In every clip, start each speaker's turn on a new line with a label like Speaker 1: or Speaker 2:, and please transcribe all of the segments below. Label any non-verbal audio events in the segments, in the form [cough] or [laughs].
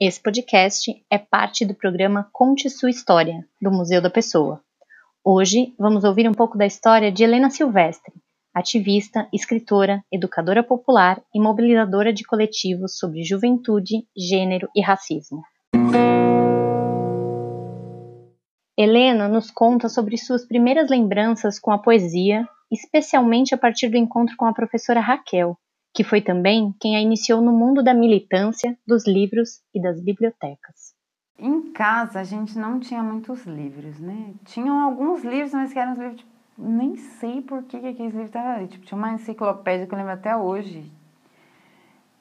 Speaker 1: Esse podcast é parte do programa Conte Sua História, do Museu da Pessoa. Hoje vamos ouvir um pouco da história de Helena Silvestre, ativista, escritora, educadora popular e mobilizadora de coletivos sobre juventude, gênero e racismo. Helena nos conta sobre suas primeiras lembranças com a poesia, especialmente a partir do encontro com a professora Raquel, que foi também quem a iniciou no mundo da militância, dos livros e das bibliotecas.
Speaker 2: Em casa a gente não tinha muitos livros, né? Tinham alguns livros, mas que eram os livros, tipo, nem sei por que, que aqueles livros estavam ali. Tipo, tinha uma enciclopédia que eu lembro até hoje,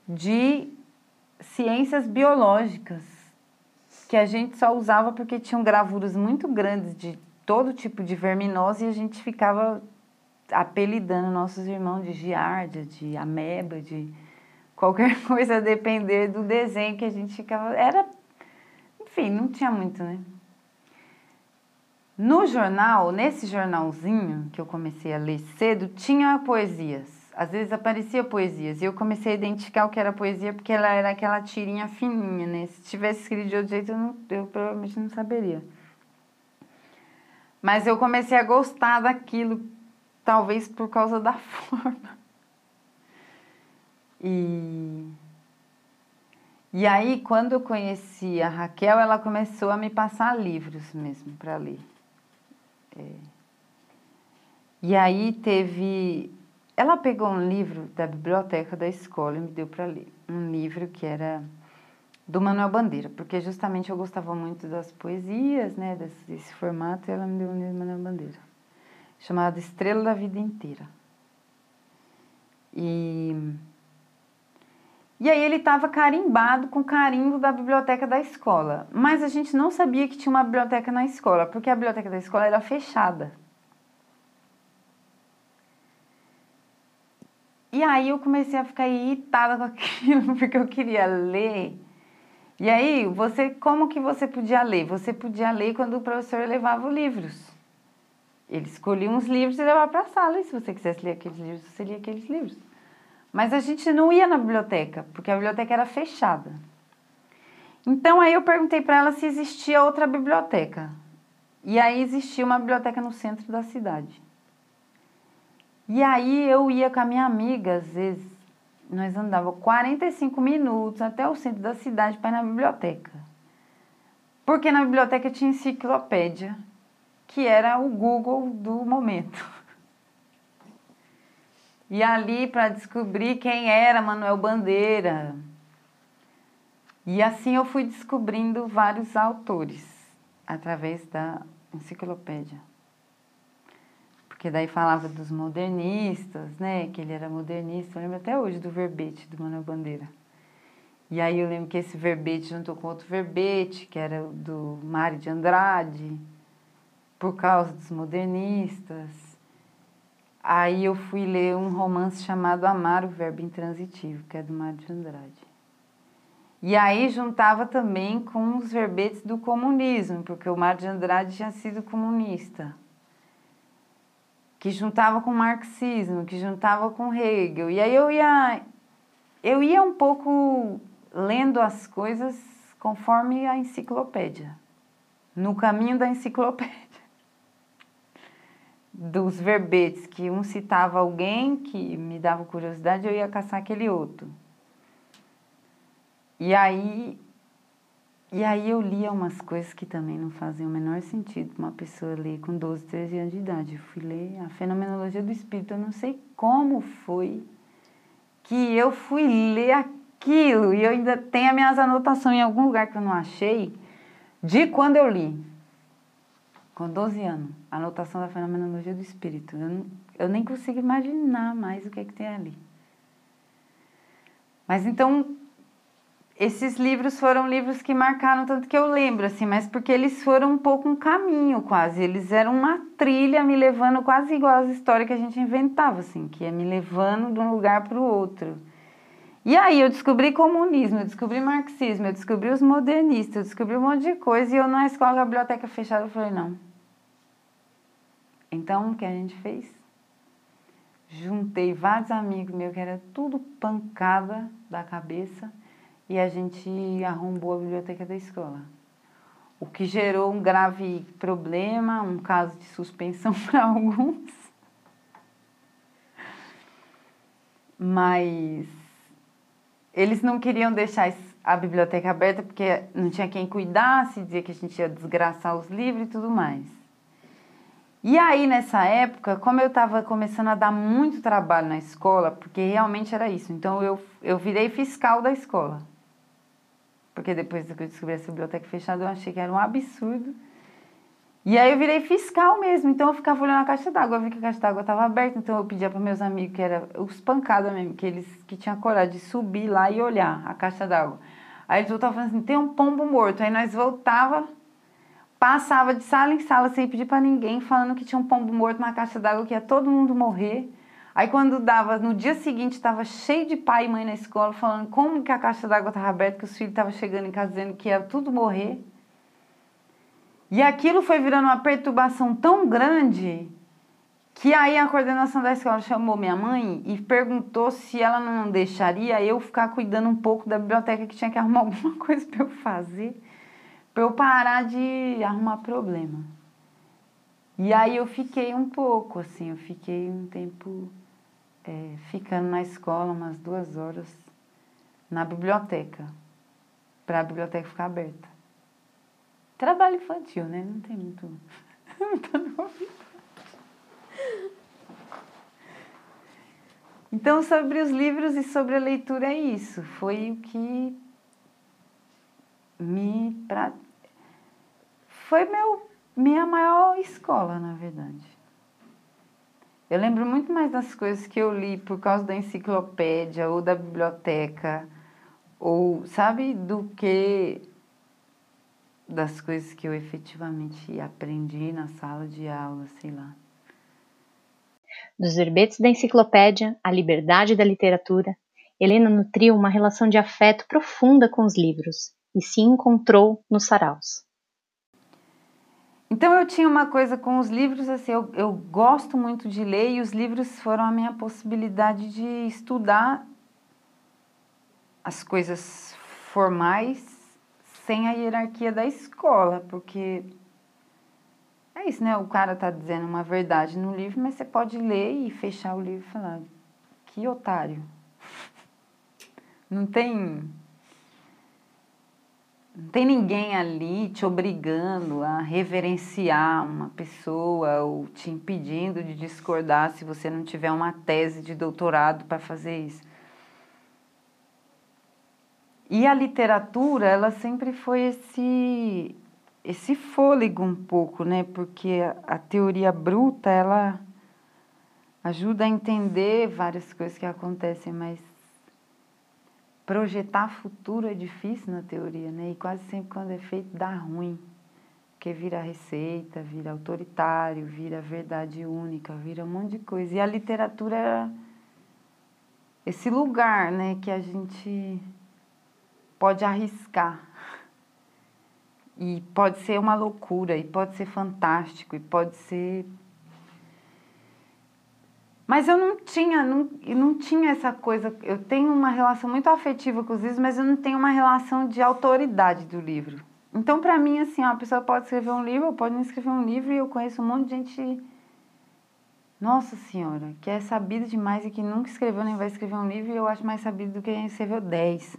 Speaker 2: de ciências biológicas, que a gente só usava porque tinham gravuras muito grandes de todo tipo de verminose e a gente ficava apelidando nossos irmãos de giardia, de ameba, de qualquer [laughs] coisa a depender do desenho que a gente ficava. Era. Enfim, não tinha muito, né? No jornal, nesse jornalzinho que eu comecei a ler cedo, tinha poesias. Às vezes aparecia poesias e eu comecei a identificar o que era poesia porque ela era aquela tirinha fininha, né? Se tivesse escrito de outro jeito, eu, não, eu provavelmente não saberia. Mas eu comecei a gostar daquilo talvez por causa da [laughs] forma. E, e aí, quando eu conheci a Raquel, ela começou a me passar livros mesmo para ler. É. E aí teve. Ela pegou um livro da biblioteca da escola e me deu para ler. Um livro que era do Manuel Bandeira, porque justamente eu gostava muito das poesias, né, desse, desse formato, e ela me deu um livro do Manuel Bandeira chamada Estrela da Vida Inteira. E, e aí ele estava carimbado com carimbo da biblioteca da escola. Mas a gente não sabia que tinha uma biblioteca na escola, porque a biblioteca da escola era fechada. E aí eu comecei a ficar irritada com [laughs] aquilo, porque eu queria ler. E aí, você, como que você podia ler? Você podia ler quando o professor levava os livros. Ele escolhia uns livros e levava para a sala, e se você quisesse ler aqueles livros, você lia aqueles livros. Mas a gente não ia na biblioteca, porque a biblioteca era fechada. Então aí eu perguntei para ela se existia outra biblioteca. E aí existia uma biblioteca no centro da cidade. E aí eu ia com a minha amiga, às vezes, nós andávamos 45 minutos até o centro da cidade para ir na biblioteca. Porque na biblioteca tinha enciclopédia que era o Google do momento. [laughs] E ali para descobrir quem era Manuel Bandeira. E assim eu fui descobrindo vários autores através da enciclopédia. Porque daí falava dos modernistas, né? Que ele era modernista. Eu lembro até hoje do verbete do Manuel Bandeira. E aí eu lembro que esse verbete juntou com outro verbete, que era do Mário de Andrade por causa dos modernistas. Aí eu fui ler um romance chamado Amar o Verbo Intransitivo, que é do Mário de Andrade. E aí juntava também com os verbetes do comunismo, porque o Mário de Andrade tinha sido comunista. Que juntava com o marxismo, que juntava com Hegel. E aí eu ia eu ia um pouco lendo as coisas conforme a enciclopédia, no caminho da enciclopédia dos verbetes, que um citava alguém que me dava curiosidade, eu ia caçar aquele outro. E aí, e aí eu lia umas coisas que também não faziam o menor sentido uma pessoa ler com 12, 13 anos de idade. Eu fui ler a Fenomenologia do Espírito, eu não sei como foi que eu fui ler aquilo, e eu ainda tenho as minhas anotações em algum lugar que eu não achei, de quando eu li com 12 anos, anotação da fenomenologia do espírito. Eu, não, eu nem consigo imaginar mais o que é que tem ali. Mas então, esses livros foram livros que marcaram tanto que eu lembro, assim, mas porque eles foram um pouco um caminho quase. Eles eram uma trilha me levando quase igual às histórias que a gente inventava, assim, que ia me levando de um lugar para o outro. E aí eu descobri comunismo, eu descobri marxismo, eu descobri os modernistas, eu descobri um monte de coisa e eu na escola, na biblioteca fechada, eu falei, não, então, o que a gente fez? Juntei vários amigos meus que era tudo pancada da cabeça e a gente arrombou a biblioteca da escola. O que gerou um grave problema, um caso de suspensão [laughs] para alguns. Mas eles não queriam deixar a biblioteca aberta porque não tinha quem cuidasse, dizia que a gente ia desgraçar os livros e tudo mais. E aí, nessa época, como eu estava começando a dar muito trabalho na escola, porque realmente era isso, então eu, eu virei fiscal da escola. Porque depois que eu descobri essa biblioteca fechada, eu achei que era um absurdo. E aí eu virei fiscal mesmo, então eu ficava olhando a caixa d'água, eu vi que a caixa d'água estava aberta, então eu pedia para meus amigos, que era os pancadas mesmo, que eles que tinham coragem de subir lá e olhar a caixa d'água. Aí eles voltavam falando assim, tem um pombo morto. Aí nós voltava, passava de sala em sala sem pedir para ninguém, falando que tinha um pombo morto na caixa d'água, que ia todo mundo morrer. Aí quando dava, no dia seguinte, estava cheio de pai e mãe na escola, falando como que a caixa d'água estava aberta, que os filhos estavam chegando em casa dizendo que ia tudo morrer. E aquilo foi virando uma perturbação tão grande que aí a coordenação da escola chamou minha mãe e perguntou se ela não deixaria eu ficar cuidando um pouco da biblioteca que tinha que arrumar [laughs] alguma coisa para eu fazer, para eu parar de arrumar problema. E aí eu fiquei um pouco, assim, eu fiquei um tempo é, ficando na escola, umas duas horas, na biblioteca, para a biblioteca ficar aberta. Trabalho infantil, né? Não tem muito. [laughs] Então, sobre os livros e sobre a leitura é isso. Foi o que me... Pra... Foi meu, minha maior escola, na verdade. Eu lembro muito mais das coisas que eu li por causa da enciclopédia ou da biblioteca, ou, sabe, do que das coisas que eu efetivamente aprendi na sala de aula, sei lá.
Speaker 1: Dos verbetes da enciclopédia à liberdade da literatura, Helena nutriu uma relação de afeto profunda com os livros e se encontrou nos saraus.
Speaker 2: Então eu tinha uma coisa com os livros, assim, eu, eu gosto muito de ler e os livros foram a minha possibilidade de estudar as coisas formais sem a hierarquia da escola, porque é isso, né? O cara tá dizendo uma verdade no livro, mas você pode ler e fechar o livro e falar: que otário. [laughs] Não tem. Não tem ninguém ali te obrigando a reverenciar uma pessoa ou te impedindo de discordar se você não tiver uma tese de doutorado para fazer isso. E a literatura, ela sempre foi esse esse fôlego um pouco, né? Porque a, teoria bruta, ela ajuda a entender várias coisas que acontecem, mas projetar futuro é difícil na teoria, né? E quase sempre quando é feito dá ruim. Porque vira receita, vira autoritário, vira verdade única, vira um monte de coisa. E a literatura é esse lugar, né, que a gente pode arriscar. E pode ser uma loucura, e pode ser fantástico, e pode ser. Mas eu não tinha, não, não tinha essa coisa. Eu tenho uma relação muito afetiva com os livros, mas eu não tenho uma relação de autoridade do livro. Então, para mim, assim, uma pessoa pode escrever um livro, ou pode não escrever um livro, e eu conheço um monte de gente. Nossa Senhora, que é sabida demais e que nunca escreveu nem vai escrever um livro, e eu acho mais sabido do que quem escreveu dez.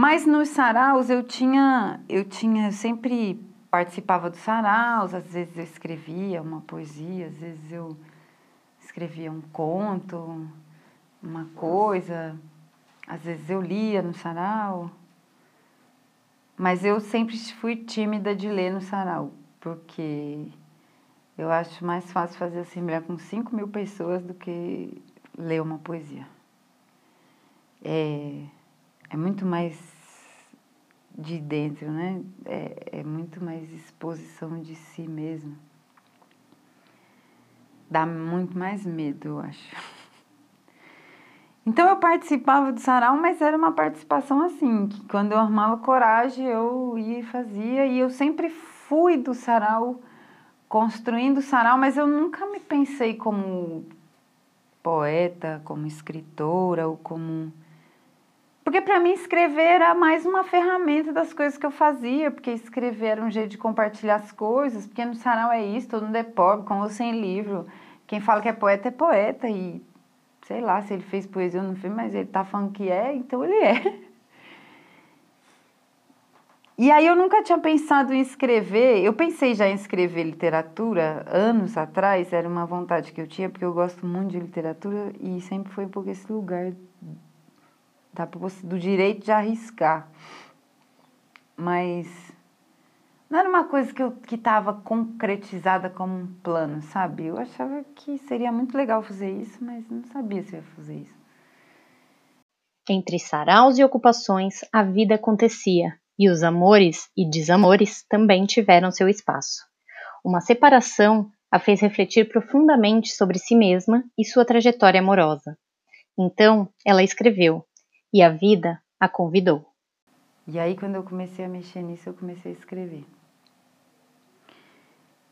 Speaker 2: Mas nos saraus eu tinha, eu tinha, eu sempre participava dos saraus, às vezes eu escrevia uma poesia, às vezes eu escrevia um conto, uma coisa, às vezes eu lia no sarau. Mas eu sempre fui tímida de ler no sarau, porque eu acho mais fácil fazer assembleia com 5 mil pessoas do que ler uma poesia. É, é muito mais de dentro, né? É, é muito mais exposição de si mesmo. Dá muito mais medo, eu acho. Então eu participava do sarau, mas era uma participação assim, que quando eu armava coragem eu ia e fazia, e eu sempre fui do sarau, construindo o sarau, mas eu nunca me pensei como poeta, como escritora ou como Porque para mim escrever era mais uma ferramenta das coisas que eu fazia, porque escrever era um jeito de compartilhar as coisas, porque no sarau é isso, todo mundo é pobre, com ou sem livro. Quem fala que é poeta é poeta e sei lá se ele fez poesia ou não fez, mas ele tá falando que é, então ele é. E aí eu nunca tinha pensado em escrever, eu pensei já em escrever literatura anos atrás, era uma vontade que eu tinha, porque eu gosto muito de literatura e sempre foi pouco esse lugar da, do direito de arriscar. Mas não era uma coisa que eu que estava concretizada como um plano, sabe? Eu achava que seria muito legal fazer isso, mas não sabia se ia fazer isso.
Speaker 1: Entre saraus e ocupações, a vida acontecia, e os amores e desamores também tiveram seu espaço. Uma separação a fez refletir profundamente sobre si mesma e sua trajetória amorosa. Então, ela escreveu, e a vida a convidou.
Speaker 2: E aí, quando eu comecei a mexer nisso, eu comecei a escrever.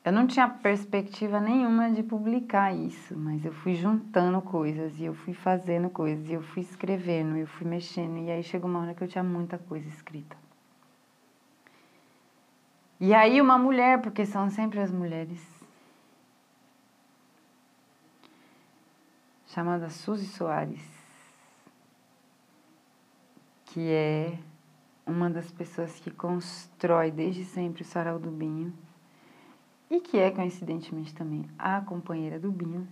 Speaker 2: Eu não tinha perspectiva nenhuma de publicar isso, mas eu fui juntando coisas, e eu fui fazendo coisas, e eu fui escrevendo, eu fui mexendo, e aí chegou uma hora que eu tinha muita coisa escrita. E aí uma mulher, porque são sempre as mulheres, chamada Suzy Soares, que é uma das pessoas que constrói desde sempre o Sarau do Binho e que é coincidentemente também a companheira do Binho,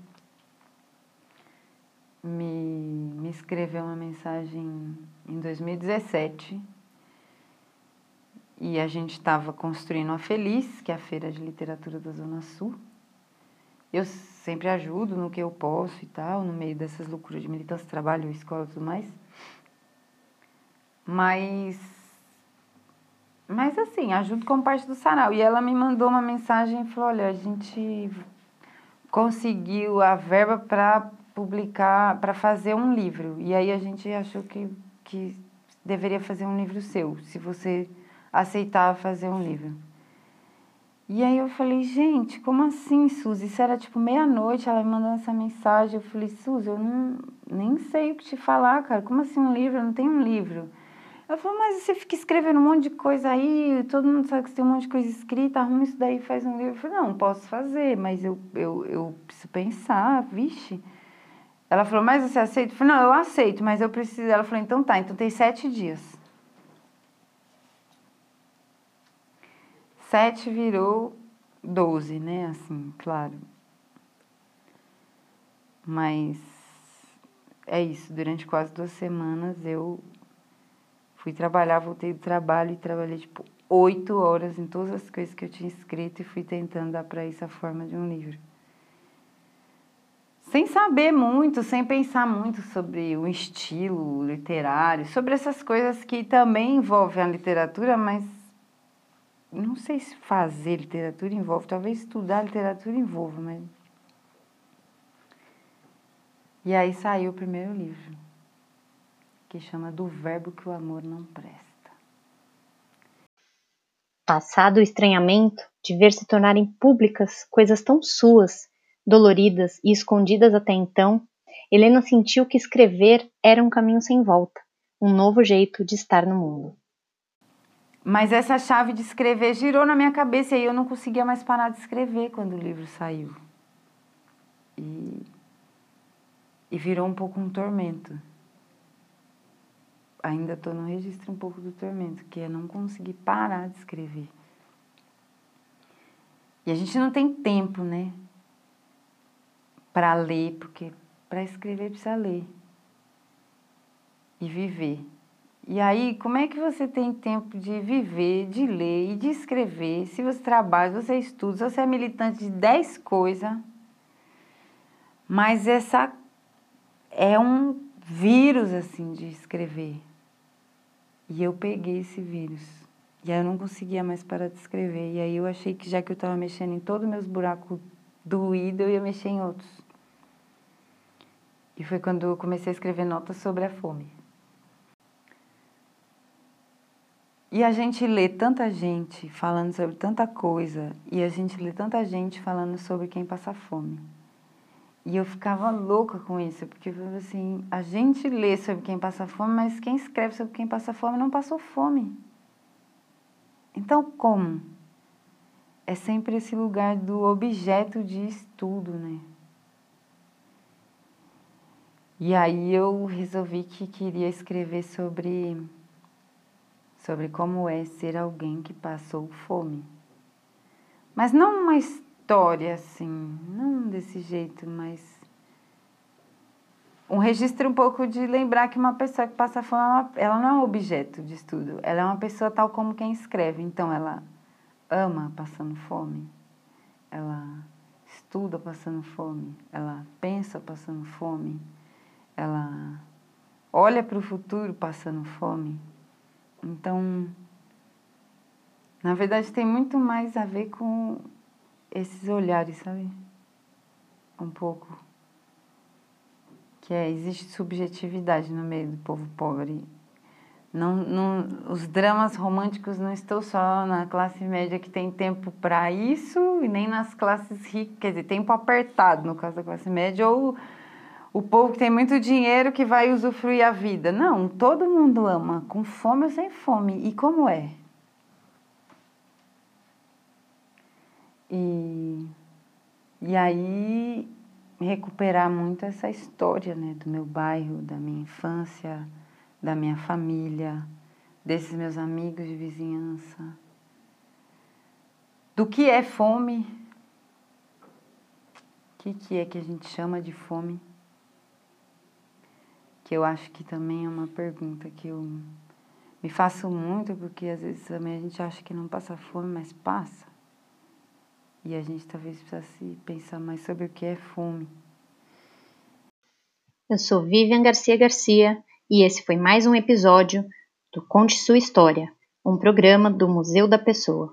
Speaker 2: me, me escreveu uma mensagem em 2017 e a gente estava construindo a Feliz, que é a feira de literatura da Zona Sul. Eu sempre ajudo no que eu posso e tal, no meio dessas loucuras de militância, trabalho, escola e tudo mais. Mas, mas assim, ajudo com parte do sarau. E ela me mandou uma mensagem e falou: olha, a gente conseguiu a verba para publicar, para fazer um livro. E aí a gente achou que, que deveria fazer um livro seu, se você aceitava fazer um livro. E aí eu falei, gente, como assim, Suzy? Isso era tipo meia-noite, ela me mandando essa mensagem. Eu falei, Suzy, eu não, nem sei o que te falar, cara. Como assim um livro? Eu não tenho um livro. Ela falou, mas você fica escrevendo um monte de coisa aí, todo mundo sabe que você tem um monte de coisa escrita, arruma isso daí faz um livro. Eu falei, não, posso fazer, mas eu, eu, eu preciso pensar, vixe. Ela falou, mas você aceita? Eu falei, não, eu aceito, mas eu preciso. Ela falou, então tá, então tem sete dias. Sete virou doze, né? Assim, claro. Mas é isso. Durante quase duas semanas eu fui trabalhar, voltei do trabalho e trabalhei tipo oito horas em todas as coisas que eu tinha escrito e fui tentando dar para isso a forma de um livro. Sem saber muito, sem pensar muito sobre o estilo literário, sobre essas coisas que também envolvem a literatura, mas não sei se fazer literatura envolve, talvez estudar literatura envolva, mas. E aí saiu o primeiro livro, que chama Do Verbo que o Amor Não Presta.
Speaker 1: Passado o estranhamento de ver se tornarem públicas coisas tão suas, doloridas e escondidas até então, Helena sentiu que escrever era um caminho sem volta, um novo jeito de estar no mundo.
Speaker 2: Mas essa chave de escrever girou na minha cabeça e eu não conseguia mais parar de escrever quando o livro saiu. E, e virou um pouco um tormento. Ainda estou no registro um pouco do tormento, que é não conseguir parar de escrever. E a gente não tem tempo, né? Para ler, porque para escrever precisa ler e viver. E aí, como é que você tem tempo de viver, de ler e de escrever? Se você trabalha, se você estuda, se você é militante de 10 coisas, mas essa é um vírus, assim, de escrever. E eu peguei esse vírus. E aí eu não conseguia mais parar de escrever. E aí eu achei que já que eu estava mexendo em todos os meus buracos doídos, eu ia mexer em outros. E foi quando eu comecei a escrever notas sobre a fome. E a gente lê tanta gente falando sobre tanta coisa, e a gente lê tanta gente falando sobre quem passa fome. E eu ficava louca com isso, porque assim, a gente lê sobre quem passa fome, mas quem escreve sobre quem passa fome não passou fome. Então, como? É sempre esse lugar do objeto de estudo, né? E aí eu resolvi que queria escrever sobre sobre como é ser alguém que passou fome. Mas não uma história assim, não desse jeito, mas um registro um pouco de lembrar que uma pessoa que passa fome, ela não é um objeto de estudo, ela é uma pessoa tal como quem escreve. Então ela ama passando fome, ela estuda passando fome, ela pensa passando fome, ela olha para o futuro passando fome. Então, na verdade, tem muito mais a ver com esses olhares, sabe? Um pouco. Que é, existe subjetividade no meio do povo pobre. Não, não, os dramas românticos não estão só na classe média que tem tempo para isso e nem nas classes ricas, quer dizer, tempo apertado no caso da classe média, ou o povo que tem muito dinheiro que vai usufruir a vida. Não, todo mundo ama, com fome ou sem fome. E como é? E, e aí recuperar muito essa história né, do meu bairro, da minha infância, da minha família, desses meus amigos de vizinhança. Do que é fome? O que, que é que a gente chama de fome? que eu acho que também é uma pergunta que eu me faço muito, porque às vezes também a gente acha que não passa fome, mas passa. E a gente talvez precisasse pensar mais sobre o que é fome.
Speaker 1: Eu sou Vivian Garcia Garcia e esse foi mais um episódio do Conte Sua História, um programa do Museu da Pessoa.